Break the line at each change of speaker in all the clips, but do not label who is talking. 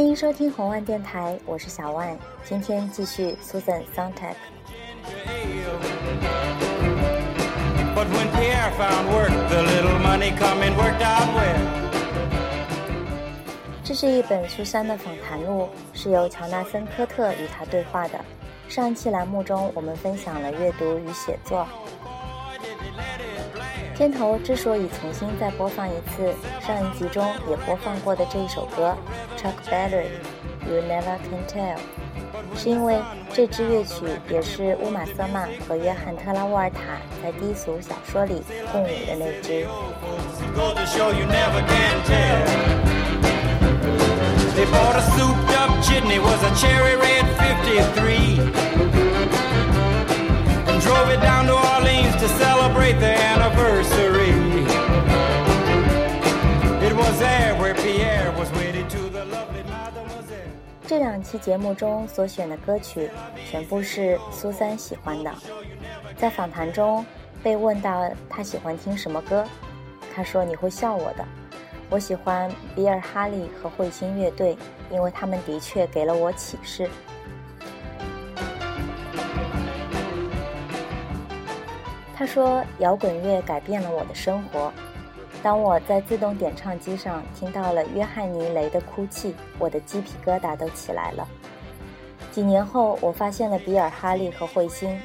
欢迎收听红万电台，我是小万。今天继续 Susan Sontag。
Work, the little money coming worked out well.
这是一本苏珊的访谈录，是由乔纳森·科特与他对话的。上一期栏目中，我们分享了阅读与写作。片头之所以重新再播放一次上一集中也播放过的这一首歌，Chuck Berry，《You Never Can Tell》，是因为这支乐曲也是乌玛·瑟曼和约翰·特拉沃尔塔在低俗小说里共舞的那支。
To celebrate the anniversary. It was there where Pierre was wedded to the lovely mademoiselle.
这两期节目中所选的歌曲全部是苏珊喜欢的。在访谈中被问到她喜欢听什么歌，她说：“你会笑我的，我喜欢比尔·哈利和彗星乐队，因为他们的确给了我启示。”他说：“摇滚乐改变了我的生活。当我在自动点唱机上听到了约翰尼·雷的哭泣，我的鸡皮疙瘩都起来了。几年后，我发现了比尔·哈利和彗星。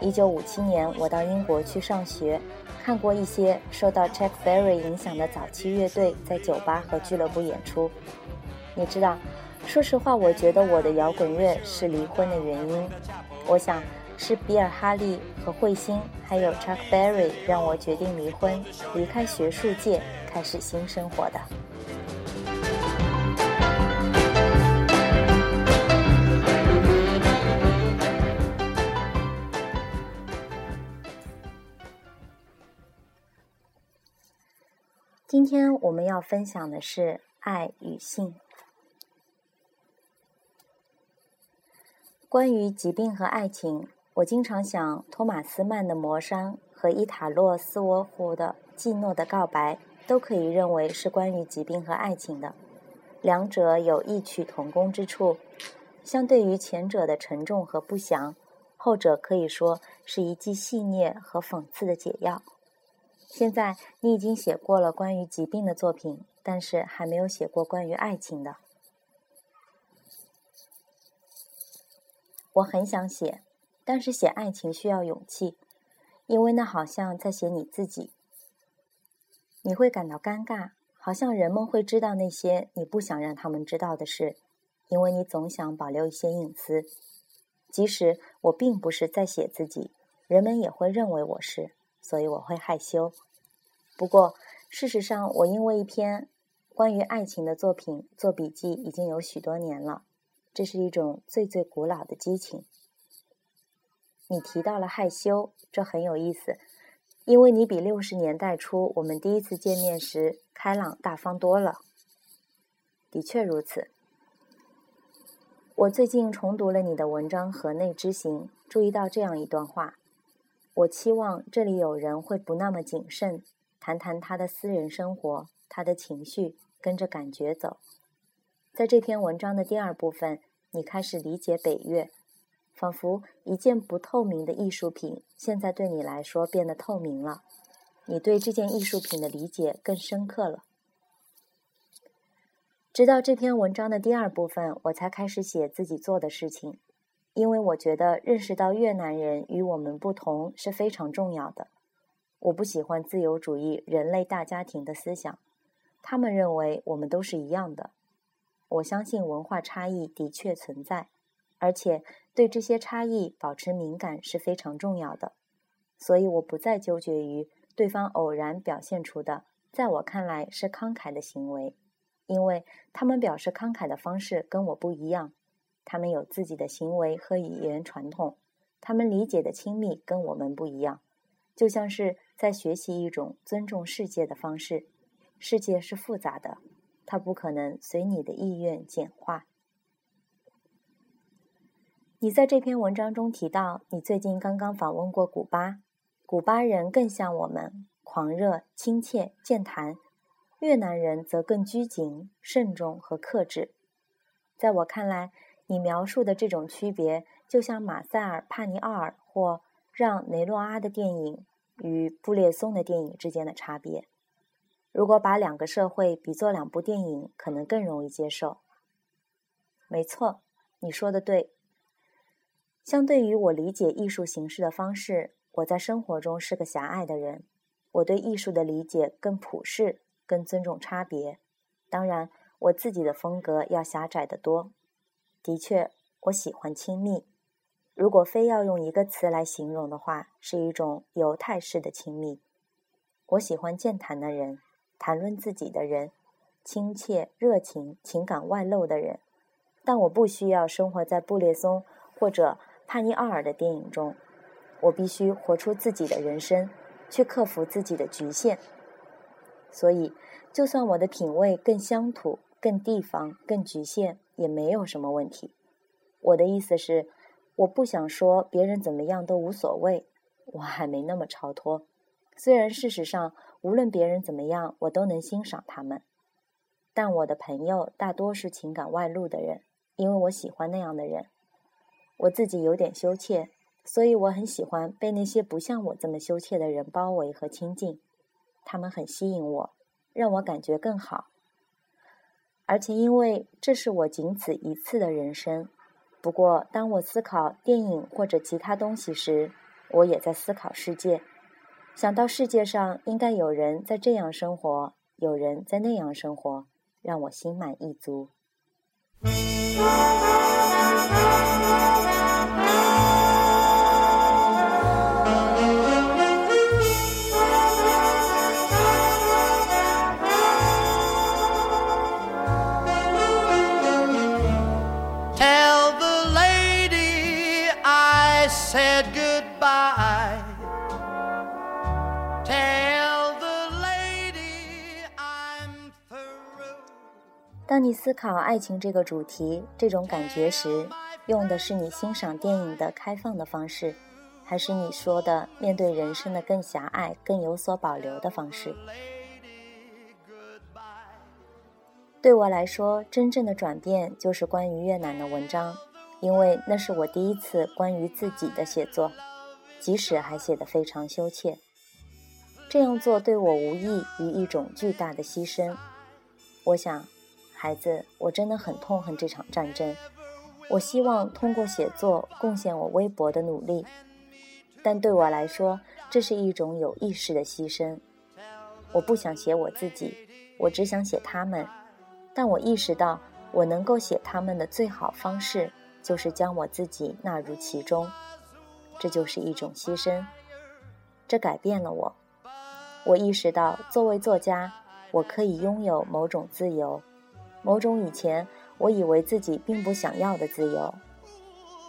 1957年，我到英国去上学，看过一些受到 Chuck Berry 影响的早期乐队在酒吧和俱乐部演出。你知道，说实话，我觉得我的摇滚乐是离婚的原因。我想。”是比尔·哈利和彗星，还有 Chuck Berry 让我决定离婚，离开学术界，开始新生活的。今天我们要分享的是爱与性。关于疾病和爱情。我经常想，托马斯曼的《魔山》和伊塔洛·斯沃夫的《季诺的告白》都可以认为是关于疾病和爱情的，两者有异曲同工之处。相对于前者的沉重和不祥，后者可以说是一剂戏谑和讽刺的解药。现在你已经写过了关于疾病的作品，但是还没有写过关于爱情的。我很想写。但是写爱情需要勇气，因为那好像在写你自己。你会感到尴尬，好像人们会知道那些你不想让他们知道的事，因为你总想保留一些隐私。即使我并不是在写自己，人们也会认为我是，所以我会害羞。不过，事实上，我因为一篇关于爱情的作品做笔记已经有许多年了。这是一种最最古老的激情。你提到了害羞，这很有意思，因为你比六十年代初我们第一次见面时开朗大方多了。的确如此。我最近重读了你的文章《河内之行》，注意到这样一段话：我期望这里有人会不那么谨慎，谈谈他的私人生活，他的情绪，跟着感觉走。在这篇文章的第二部分，你开始理解北越。仿佛一件不透明的艺术品，现在对你来说变得透明了。你对这件艺术品的理解更深刻了。直到这篇文章的第二部分，我才开始写自己做的事情，因为我觉得认识到越南人与我们不同是非常重要的。我不喜欢自由主义人类大家庭的思想，他们认为我们都是一样的。我相信文化差异的确存在，而且对这些差异保持敏感是非常重要的。所以我不再纠结于对方偶然表现出的，在我看来是慷慨的行为，因为他们表示慷慨的方式跟我不一样。他们有自己的行为和语言传统，他们理解的亲密跟我们不一样，就像是在学习一种尊重世界的方式。世界是复杂的，它不可能随你的意愿简化。你在这篇文章中提到，你最近刚刚访问过古巴，古巴人更像我们，狂热、亲切、健谈；越南人则更拘谨、慎重和克制。在我看来，你描述的这种区别，就像马塞尔·帕尼奥尔或让·雷诺阿的电影与布列松的电影之间的差别。如果把两个社会比作两部电影，可能更容易接受。没错，你说的对。相对于我理解艺术形式的方式，我在生活中是个狭隘的人。我对艺术的理解更普世，更尊重差别。当然，我自己的风格要狭窄得多。的确，我喜欢亲密。如果非要用一个词来形容的话，是一种犹太式的亲密。我喜欢健谈的人，谈论自己的人，亲切、热情、情感外露的人。但我不需要生活在布列松或者。帕尼奥尔的电影中，我必须活出自己的人生，去克服自己的局限。所以，就算我的品味更乡土、更地方、更局限，也没有什么问题。我的意思是，我不想说别人怎么样都无所谓，我还没那么超脱。虽然事实上，无论别人怎么样，我都能欣赏他们。但我的朋友大多是情感外露的人，因为我喜欢那样的人。我自己有点羞怯，所以我很喜欢被那些不像我这么羞怯的人包围和亲近。他们很吸引我，让我感觉更好。而且因为这是我仅此一次的人生。不过，当我思考电影或者其他东西时，我也在思考世界。想到世界上应该有人在这样生活，有人在那样生活，让我心满意足。当你思考爱情这个主题、这种感觉时，用的是你欣赏电影的开放的方式，还是你说的面对人生的更狭隘、更有所保留的方式？对我来说，真正的转变就是关于越南的文章，因为那是我第一次关于自己的写作，即使还写得非常羞怯。这样做对我无异于一种巨大的牺牲。我想。孩子，我真的很痛恨这场战争。我希望通过写作贡献我微薄的努力，但对我来说，这是一种有意识的牺牲。我不想写我自己，我只想写他们。但我意识到，我能够写他们的最好方式，就是将我自己纳入其中。这就是一种牺牲。这改变了我。我意识到，作为作家，我可以拥有某种自由。某种以前我以为自己并不想要的自由，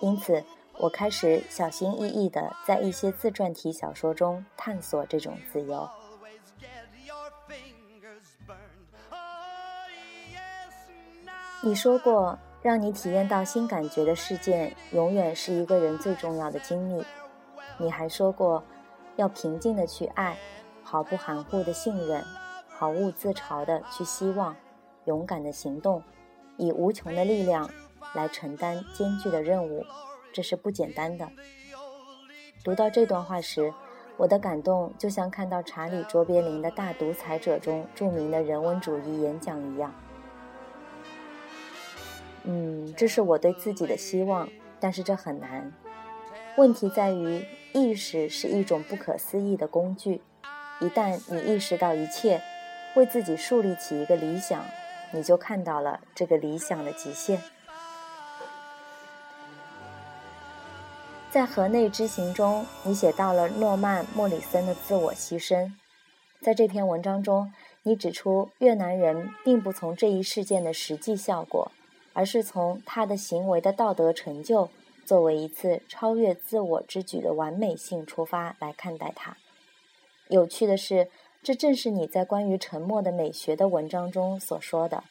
因此我开始小心翼翼地在一些自传体小说中探索这种自由。你说过，让你体验到新感觉的事件，永远是一个人最重要的经历。你还说过，要平静的去爱，毫不含糊的信任，毫无自嘲的去希望。勇敢的行动，以无穷的力量来承担艰巨的任务，这是不简单的。读到这段话时，我的感动就像看到查理·卓别林的《大独裁者》中著名的人文主义演讲一样。嗯，这是我对自己的希望，但是这很难。问题在于，意识是一种不可思议的工具。一旦你意识到一切，为自己树立起一个理想。你就看到了这个理想的极限。在河内之行中，你写到了诺曼·莫里森的自我牺牲。在这篇文章中，你指出越南人并不从这一事件的实际效果，而是从他的行为的道德成就作为一次超越自我之举的完美性出发来看待它。有趣的是，这正是你在关于沉默的美学的文章中所说的。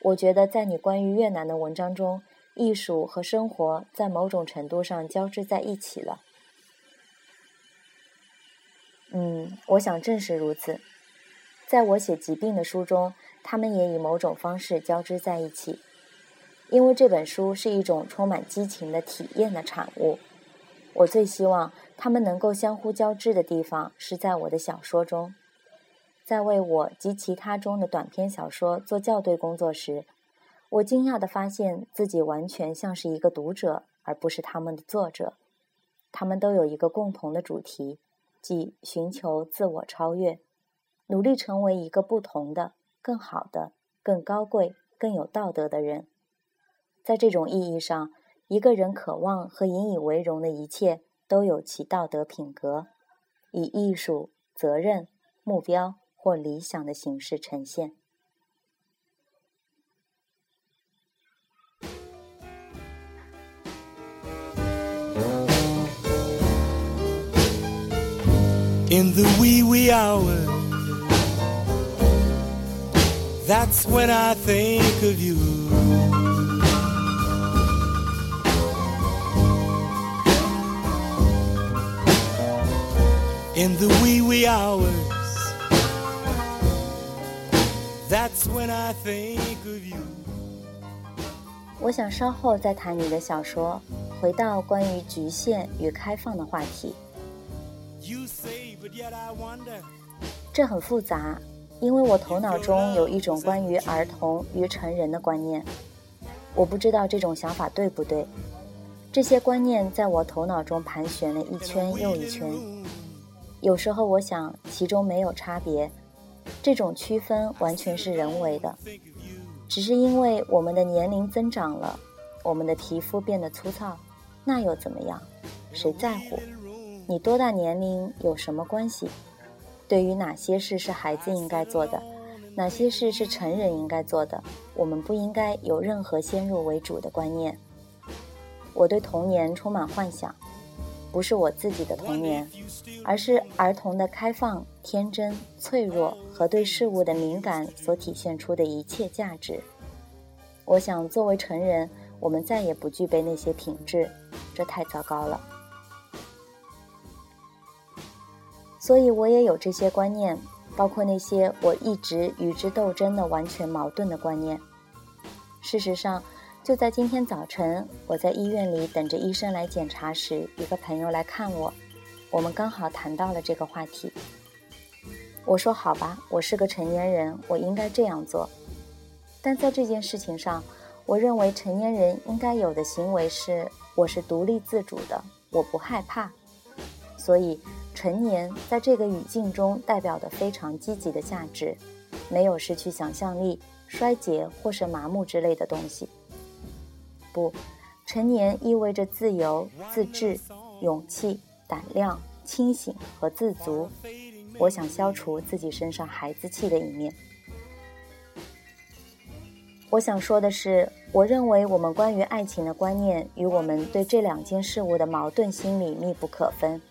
我觉得在你关于越南的文章中，艺术和生活在某种程度上交织在一起了。嗯，我想正是如此。在我写疾病的书中，他们也以某种方式交织在一起，因为这本书是一种充满激情的体验的产物。我最希望。他们能够相互交织的地方是在我的小说中，在为我及其他中的短篇小说做校对工作时，我惊讶地发现自己完全像是一个读者，而不是他们的作者。他们都有一个共同的主题，即寻求自我超越，努力成为一个不同的、更好的、更高贵、更有道德的人。在这种意义上，一个人渴望和引以为荣的一切。都有其道德品格，以艺术、责任、目标或理想的形式呈现。In the wee wee hours, that's when I think of you. in the wee wee hours. That's when I think of you. 我想稍后再谈你的小说，回到关于局限与开放的话题。这很复杂，因为我头脑中有一种关于儿童与成人的观念。我不知道这种想法对不对。这些观念在我头脑中盘旋了一圈又一圈。有时候我想，其中没有差别，这种区分完全是人为的，只是因为我们的年龄增长了，我们的皮肤变得粗糙，那又怎么样？谁在乎？你多大年龄有什么关系？对于哪些事是孩子应该做的，哪些事是成人应该做的，我们不应该有任何先入为主的观念。我对童年充满幻想。不是我自己的童年，而是儿童的开放、天真、脆弱和对事物的敏感所体现出的一切价值。我想，作为成人，我们再也不具备那些品质，这太糟糕了。所以，我也有这些观念，包括那些我一直与之斗争的完全矛盾的观念。事实上。就在今天早晨，我在医院里等着医生来检查时，一个朋友来看我，我们刚好谈到了这个话题。我说：“好吧，我是个成年人，我应该这样做。”但在这件事情上，我认为成年人应该有的行为是：我是独立自主的，我不害怕。所以，成年在这个语境中代表的非常积极的价值，没有失去想象力、衰竭或是麻木之类的东西。不，成年意味着自由、自治、勇气、胆量、清醒和自足。我想消除自己身上孩子气的一面。我想说的是，我认为我们关于爱情的观念与我们对这两件事物的矛盾心理密不可分。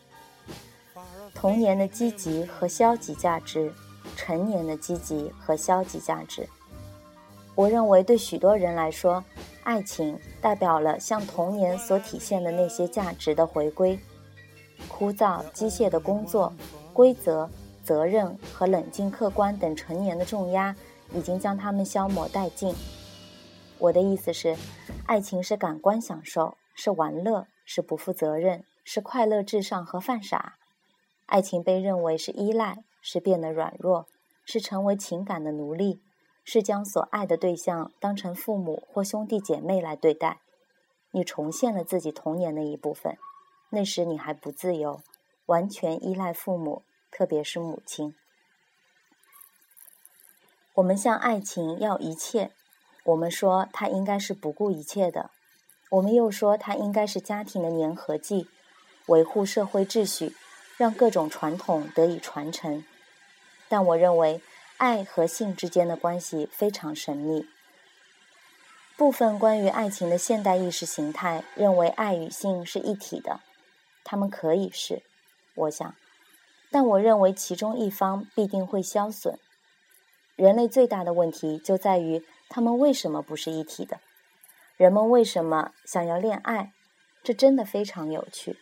童年的积极和消极价值，成年的积极和消极价值。我认为对许多人来说。爱情代表了向童年所体现的那些价值的回归。枯燥机械的工作、规则、责任和冷静客观等成年的重压，已经将他们消磨殆尽。我的意思是，爱情是感官享受，是玩乐，是不负责任，是快乐至上和犯傻。爱情被认为是依赖，是变得软弱，是成为情感的奴隶。是将所爱的对象当成父母或兄弟姐妹来对待，你重现了自己童年的一部分。那时你还不自由，完全依赖父母，特别是母亲。我们向爱情要一切，我们说它应该是不顾一切的，我们又说它应该是家庭的粘合剂，维护社会秩序，让各种传统得以传承。但我认为。爱和性之间的关系非常神秘。部分关于爱情的现代意识形态认为爱与性是一体的，他们可以是，我想，但我认为其中一方必定会消损。人类最大的问题就在于他们为什么不是一体的？人们为什么想要恋爱？这真的非常有趣。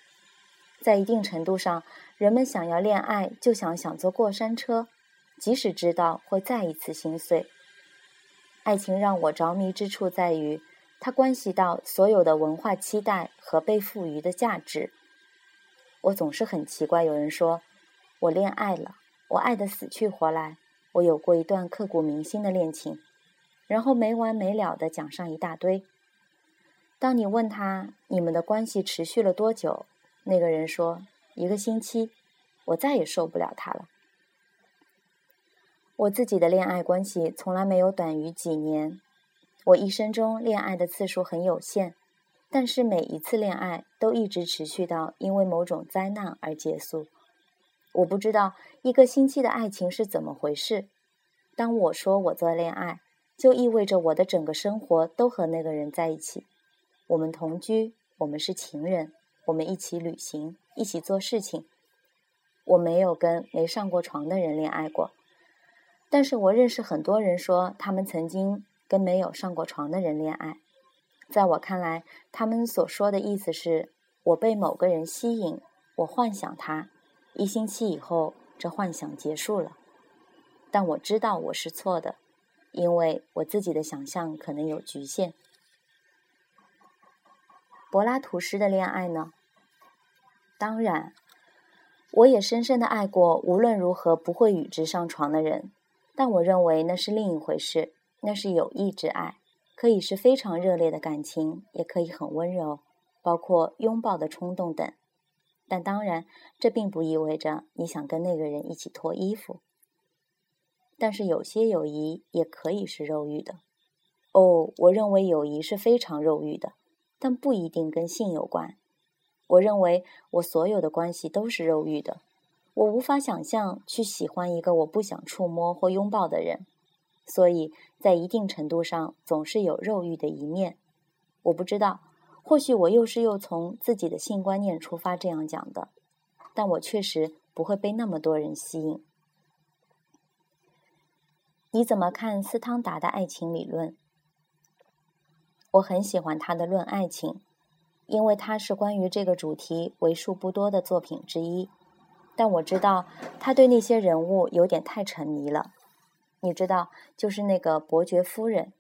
在一定程度上，人们想要恋爱，就想想坐过山车，即使知道会再一次心碎。爱情让我着迷之处在于，它关系到所有的文化期待和被赋予的价值。我总是很奇怪，有人说我恋爱了，我爱得死去活来，我有过一段刻骨铭心的恋情，然后没完没了的讲上一大堆。当你问他你们的关系持续了多久，那个人说一个星期，我再也受不了他了。我自己的恋爱关系从来没有短于几年，我一生中恋爱的次数很有限，但是每一次恋爱都一直持续到因为某种灾难而结束。我不知道一个星期的爱情是怎么回事。当我说我做恋爱，就意味着我的整个生活都和那个人在一起。我们同居，我们是情人，我们一起旅行，一起做事情。我没有跟没上过床的人恋爱过。但是我认识很多人说，他们曾经跟没有上过床的人恋爱。在我看来，他们所说的意思是：我被某个人吸引，我幻想他，一星期以后，这幻想结束了。但我知道我是错的，因为我自己的想象可能有局限。柏拉图式的恋爱呢？当然，我也深深的爱过无论如何不会与之上床的人。但我认为那是另一回事，那是友谊之爱，可以是非常热烈的感情，也可以很温柔，包括拥抱的冲动等。但当然，这并不意味着你想跟那个人一起脱衣服。但是有些友谊也可以是肉欲的。哦，我认为友谊是非常肉欲的，但不一定跟性有关。我认为我所有的关系都是肉欲的。我无法想象去喜欢一个我不想触摸或拥抱的人，所以在一定程度上总是有肉欲的一面。我不知道，或许我又是又从自己的性观念出发这样讲的，但我确实不会被那么多人吸引。你怎么看斯汤达的爱情理论？我很喜欢他的《论爱情》，因为它是关于这个主题为数不多的作品之一。但我知道他对那些人物有点太沉迷了。你知道，就是那个伯爵夫人，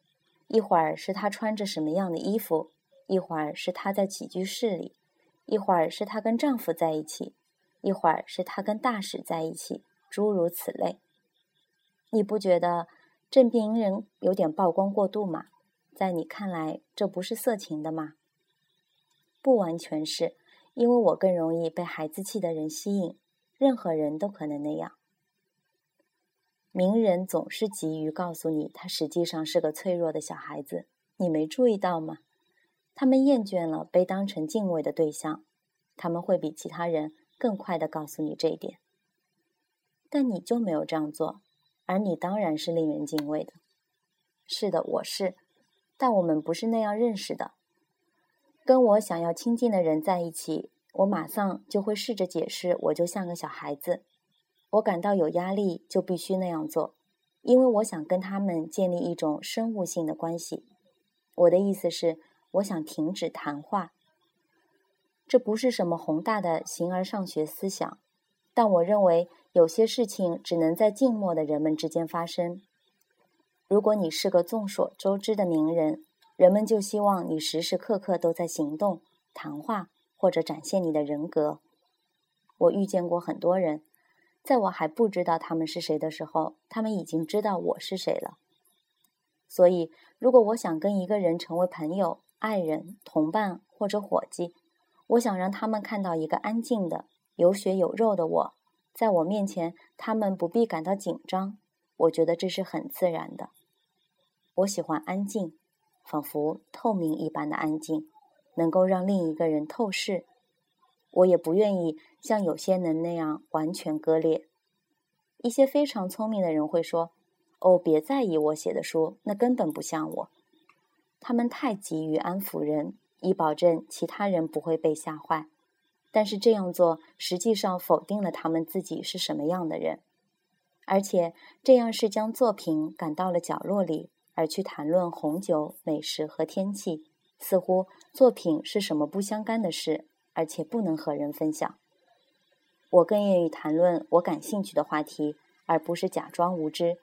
一会儿是她穿着什么样的衣服，一会儿是她在起居室里，一会儿是她跟丈夫在一起，一会儿是她跟大使在一起，诸如此类。你不觉得这名人有点曝光过度吗？在你看来，这不是色情的吗？不完全是，因为我更容易被孩子气的人吸引。任何人都可能那样。名人总是急于告诉你，他实际上是个脆弱的小孩子。你没注意到吗？他们厌倦了被当成敬畏的对象，他们会比其他人更快的告诉你这一点。但你就没有这样做，而你当然是令人敬畏的。是的，我是，但我们不是那样认识的。跟我想要亲近的人在一起。我马上就会试着解释，我就像个小孩子，我感到有压力，就必须那样做，因为我想跟他们建立一种生物性的关系。我的意思是，我想停止谈话。这不是什么宏大的形而上学思想，但我认为有些事情只能在静默的人们之间发生。如果你是个众所周知的名人，人们就希望你时时刻刻都在行动、谈话。或者展现你的人格。我遇见过很多人，在我还不知道他们是谁的时候，他们已经知道我是谁了。所以，如果我想跟一个人成为朋友、爱人、同伴或者伙计，我想让他们看到一个安静的、有血有肉的我，在我面前，他们不必感到紧张。我觉得这是很自然的。我喜欢安静，仿佛透明一般的安静。能够让另一个人透视，我也不愿意像有些人那样完全割裂。一些非常聪明的人会说：“哦，别在意我写的书，那根本不像我。”他们太急于安抚人，以保证其他人不会被吓坏。但是这样做实际上否定了他们自己是什么样的人，而且这样是将作品赶到了角落里，而去谈论红酒、美食和天气，似乎作品是什么不相干的事，而且不能和人分享。我更愿意谈论我感兴趣的话题，而不是假装无知，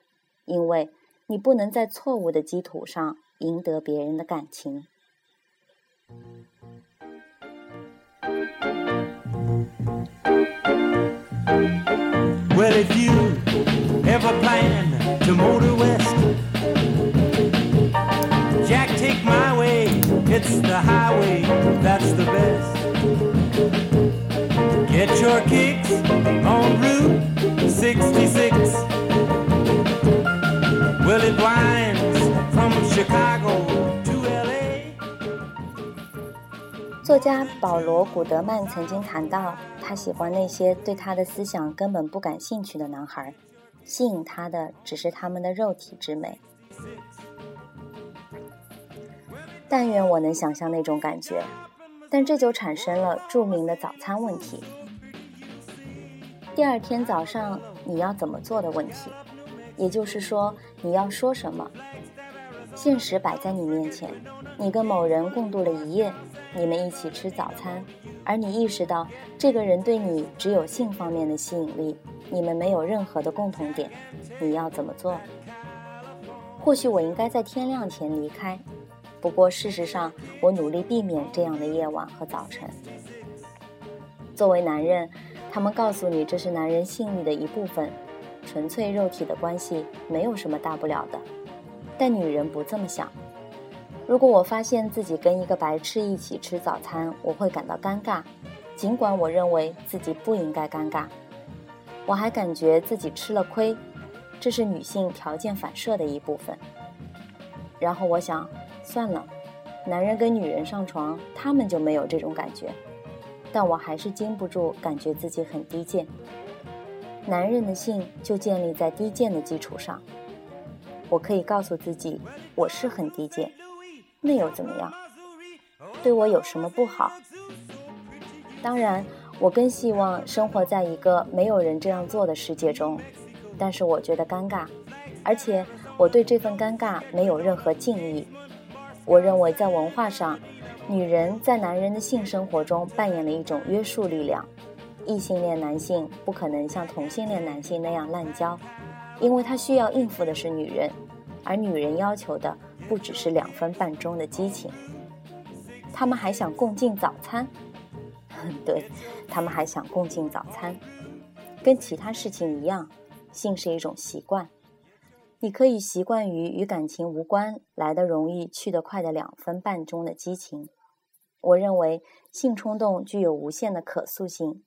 因为你不能在错误的基础上赢得别人的感情。
On Route 66. Well, it winds from Chicago to LA.
作家保罗·古德曼曾经谈到，他喜欢那些对他的思想根本不感兴趣的男孩，吸引他的只是他们的肉体之美。但愿我能想象那种感觉，但这就产生了著名的早餐问题：第二天早上你要怎么做的问题，也就是说你要说什么。现实摆在你面前，你跟某人共度了一夜，你们一起吃早餐，而你意识到这个人对你只有性方面的吸引力，你们没有任何的共同点，你要怎么做？或许我应该在天亮前离开，不过事实上我努力避免这样的夜晚和早晨。作为男人，他们告诉你这是男人性欲的一部分，纯粹肉体的关系没有什么大不了的。但女人不这么想。如果我发现自己跟一个白痴一起吃早餐，我会感到尴尬，尽管我认为自己不应该尴尬。我还感觉自己吃了亏，这是女性条件反射的一部分。然后我想，算了，男人跟女人上床，他们就没有这种感觉。但我还是禁不住感觉自己很低贱。男人的性就建立在低贱的基础上。我可以告诉自己，我是很低贱，那又怎么样？对我有什么不好？当然，我更希望生活在一个没有人这样做的世界中，但是我觉得尴尬，而且我对这份尴尬没有任何敬意。我认为在文化上，女人在男人的性生活中扮演了一种约束力量。异性恋男性不可能像同性恋男性那样滥交。因为他需要应付的是女人，而女人要求的不只是两分半钟的激情。他们还想共进早餐，对他们还想共进早餐。跟其他事情一样，性是一种习惯。你可以习惯于与感情无关、来得容易、去得快的两分半钟的激情。我认为性冲动具有无限的可塑性。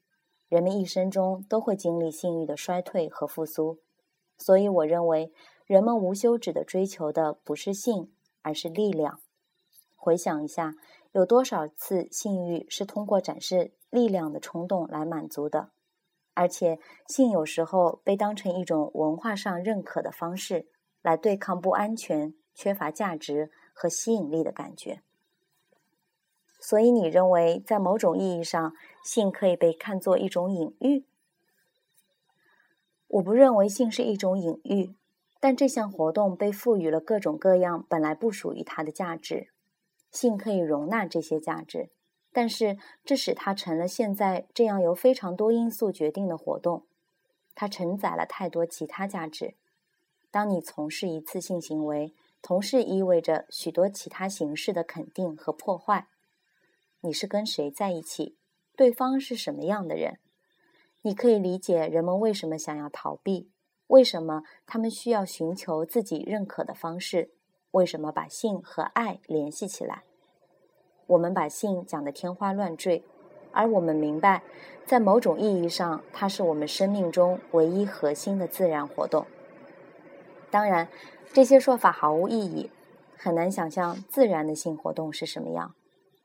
人们一生中都会经历性欲的衰退和复苏。所以，我认为人们无休止的追求的不是性，而是力量。回想一下，有多少次性欲是通过展示力量的冲动来满足的？而且，性有时候被当成一种文化上认可的方式，来对抗不安全、缺乏价值和吸引力的感觉。所以，你认为在某种意义上，性可以被看作一种隐喻？我不认为性是一种隐喻，但这项活动被赋予了各种各样本来不属于它的价值。性可以容纳这些价值，但是这使它成了现在这样由非常多因素决定的活动。它承载了太多其他价值。当你从事一次性行为，同时意味着许多其他形式的肯定和破坏。你是跟谁在一起？对方是什么样的人？你可以理解人们为什么想要逃避，为什么他们需要寻求自己认可的方式，为什么把性和爱联系起来。我们把性讲得天花乱坠，而我们明白，在某种意义上，它是我们生命中唯一核心的自然活动。当然，这些说法毫无意义，很难想象自然的性活动是什么样。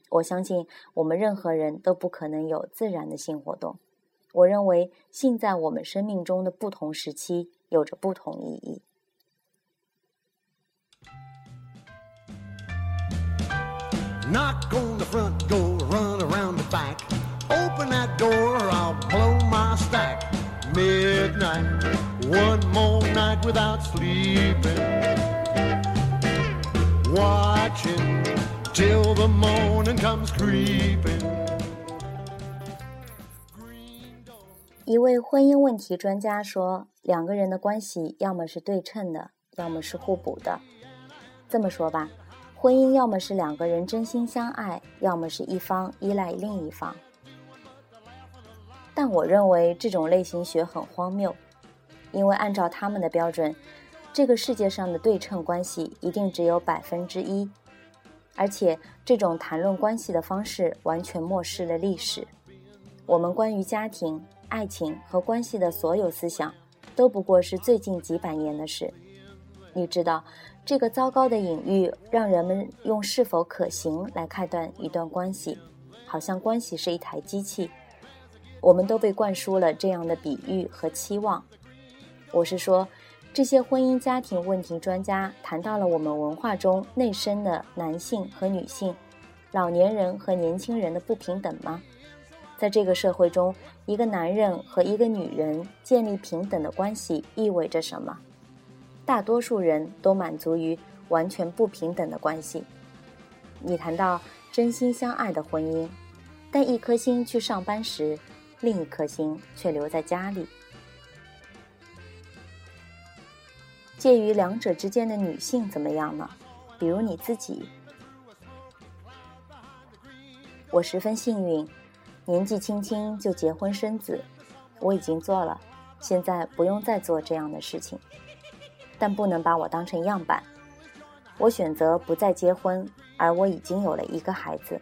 我相信，我们任何人都不可能有自然的性活动。我认为性在我们生命中的不同时期有着不同意义。
Knock on the front door, run around the back. Open that door, I'll blow my stack. Midnight, one more night without sleeping. Watching till the morning comes creeping.
一位婚姻问题专家说，两个人的关系要么是对称的，要么是互补的。这么说吧，婚姻要么是两个人真心相爱，要么是一方依赖另一方。但我认为这种类型学很荒谬，因为按照他们的标准，这个世界上的对称关系一定只有百分之一，而且这种谈论关系的方式完全漠视了历史。我们关于家庭。爱情和关系的所有思想，都不过是最近几百年的事。你知道，这个糟糕的隐喻让人们用是否可行来判断一段关系，好像关系是一台机器。我们都被灌输了这样的比喻和期望。我是说，这些婚姻家庭问题专家谈到了我们文化中内生的男性和女性、老年人和年轻人的不平等吗？在这个社会中，一个男人和一个女人建立平等的关系意味着什么？大多数人都满足于完全不平等的关系。你谈到真心相爱的婚姻，但一颗心去上班时，另一颗心却留在家里。介于两者之间的女性怎么样呢？比如你自己，我十分幸运。年纪轻轻就结婚生子，我已经做了，现在不用再做这样的事情。但不能把我当成样板。我选择不再结婚，而我已经有了一个孩子，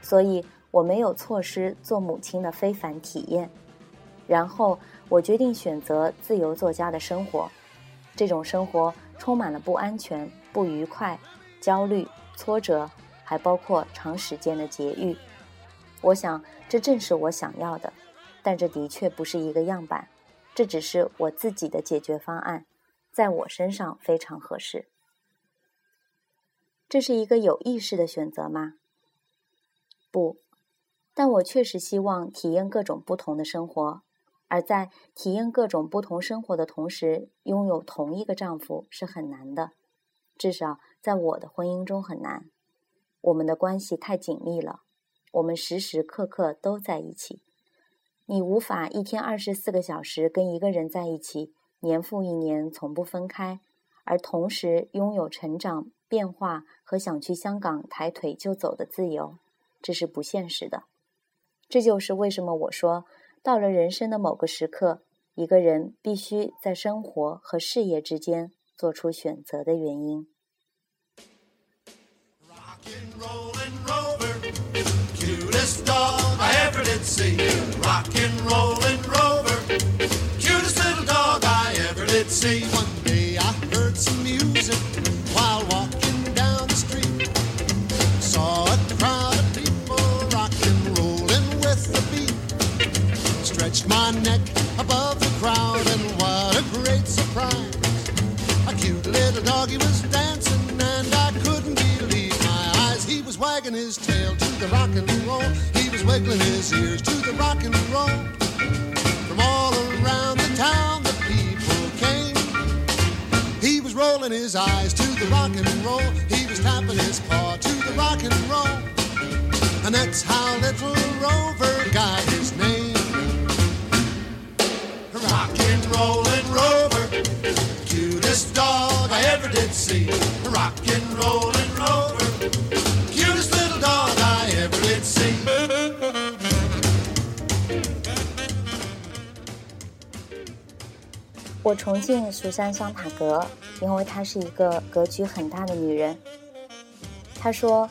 所以我没有错失做母亲的非凡体验。然后我决定选择自由作家的生活，这种生活充满了不安全、不愉快、焦虑、挫折，还包括长时间的节育。我想，这正是我想要的，但这的确不是一个样板，这只是我自己的解决方案，在我身上非常合适。这是一个有意识的选择吗？不，但我确实希望体验各种不同的生活，而在体验各种不同生活的同时，拥有同一个丈夫是很难的，至少在我的婚姻中很难。我们的关系太紧密了。我们时时刻刻都在一起，你无法一天二十四个小时跟一个人在一起，年复一年从不分开，而同时拥有成长、变化和想去香港抬腿就走的自由，这是不现实的。这就是为什么我说，到了人生的某个时刻，一个人必须在生活和事业之间做出选择的原因。
cutest dog I ever did see. Rockin' rollin' rover, cutest little dog I did see. One day I heard some music while walking down the street. Saw a crowd of people rockin', rollin' with the beat. Stretched my neck above the crowd and what a great surprise. A cute little doggy was dancing and I couldn't believe my eyes. He was wagging his tail to the rock and roll. He was wiggling his ears to the rock and roll. his eyes to the rock and roll. He was tapping his paw to the rock and roll. And that's how little Rover got his name. Rock and rollin' Rover, cutest dog I ever did see. Rock and rollin' Rover.
我崇敬苏珊·桑塔格， 因为她是一个格局很大的女人。她说：“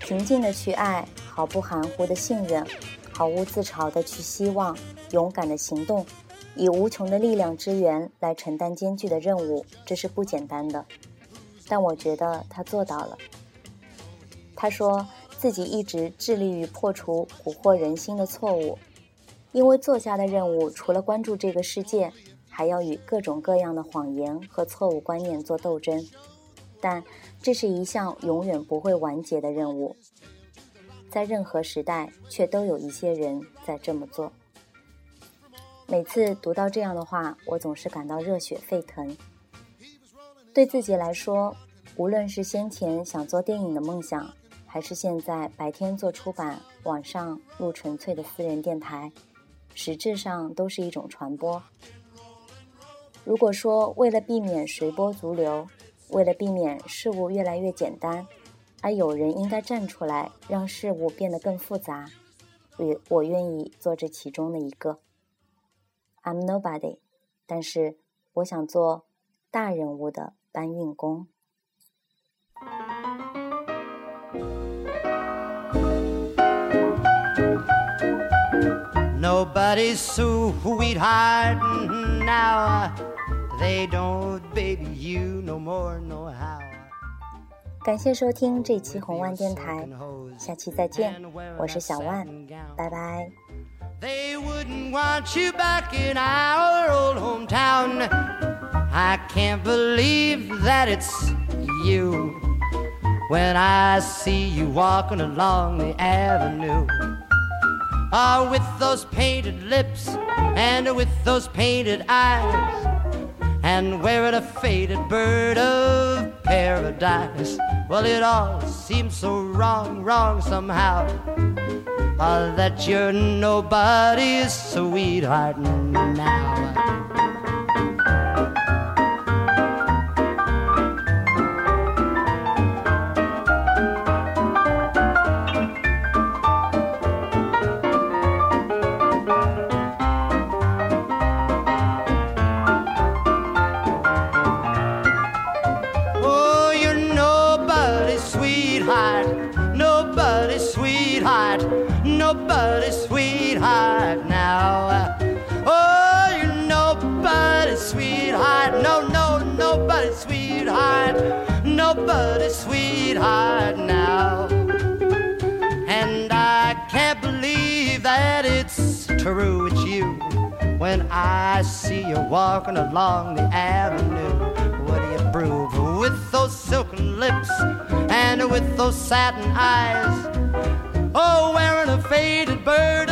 平静的去爱，毫不含糊的信任，毫无自嘲的去希望，勇敢的行动，以无穷的力量支援来承担艰巨的任务，这是不简单的。但我觉得她做到了。”她说自己一直致力于破除蛊惑人心的错误，因为作家的任务除了关注这个世界。还要与各种各样的谎言和错误观念做斗争，但这是一项永远不会完结的任务。在任何时代，却都有一些人在这么做。每次读到这样的话，我总是感到热血沸腾。对自己来说，无论是先前想做电影的梦想，还是现在白天做出版、晚上录纯粹的私人电台，实质上都是一种传播。如果说为了避免随波逐流，为了避免事物越来越简单，而有人应该站出来让事物变得更复杂，我我愿意做这其中的一个。I'm nobody，但是我想做大人物的搬运工。
Nobody's sweetheart now. They don't baby you no more, no how.
感谢收听这期红万电台，下期再见，我是小万，拜拜。
They wouldn't want you back in our old hometown. I can't believe that it's you. When I see you walking along the avenue. Ah, with those painted lips and with those painted eyes. And wearing a faded bird of paradise. Well, it all seems so wrong, wrong somehow. Ah, that you're nobody's sweetheart now. Nobody's sweetheart now. And I can't believe that it's true, it's you. When I see you walking along the avenue, what do you prove? With those silken lips and with those satin eyes. Oh, wearing a faded bird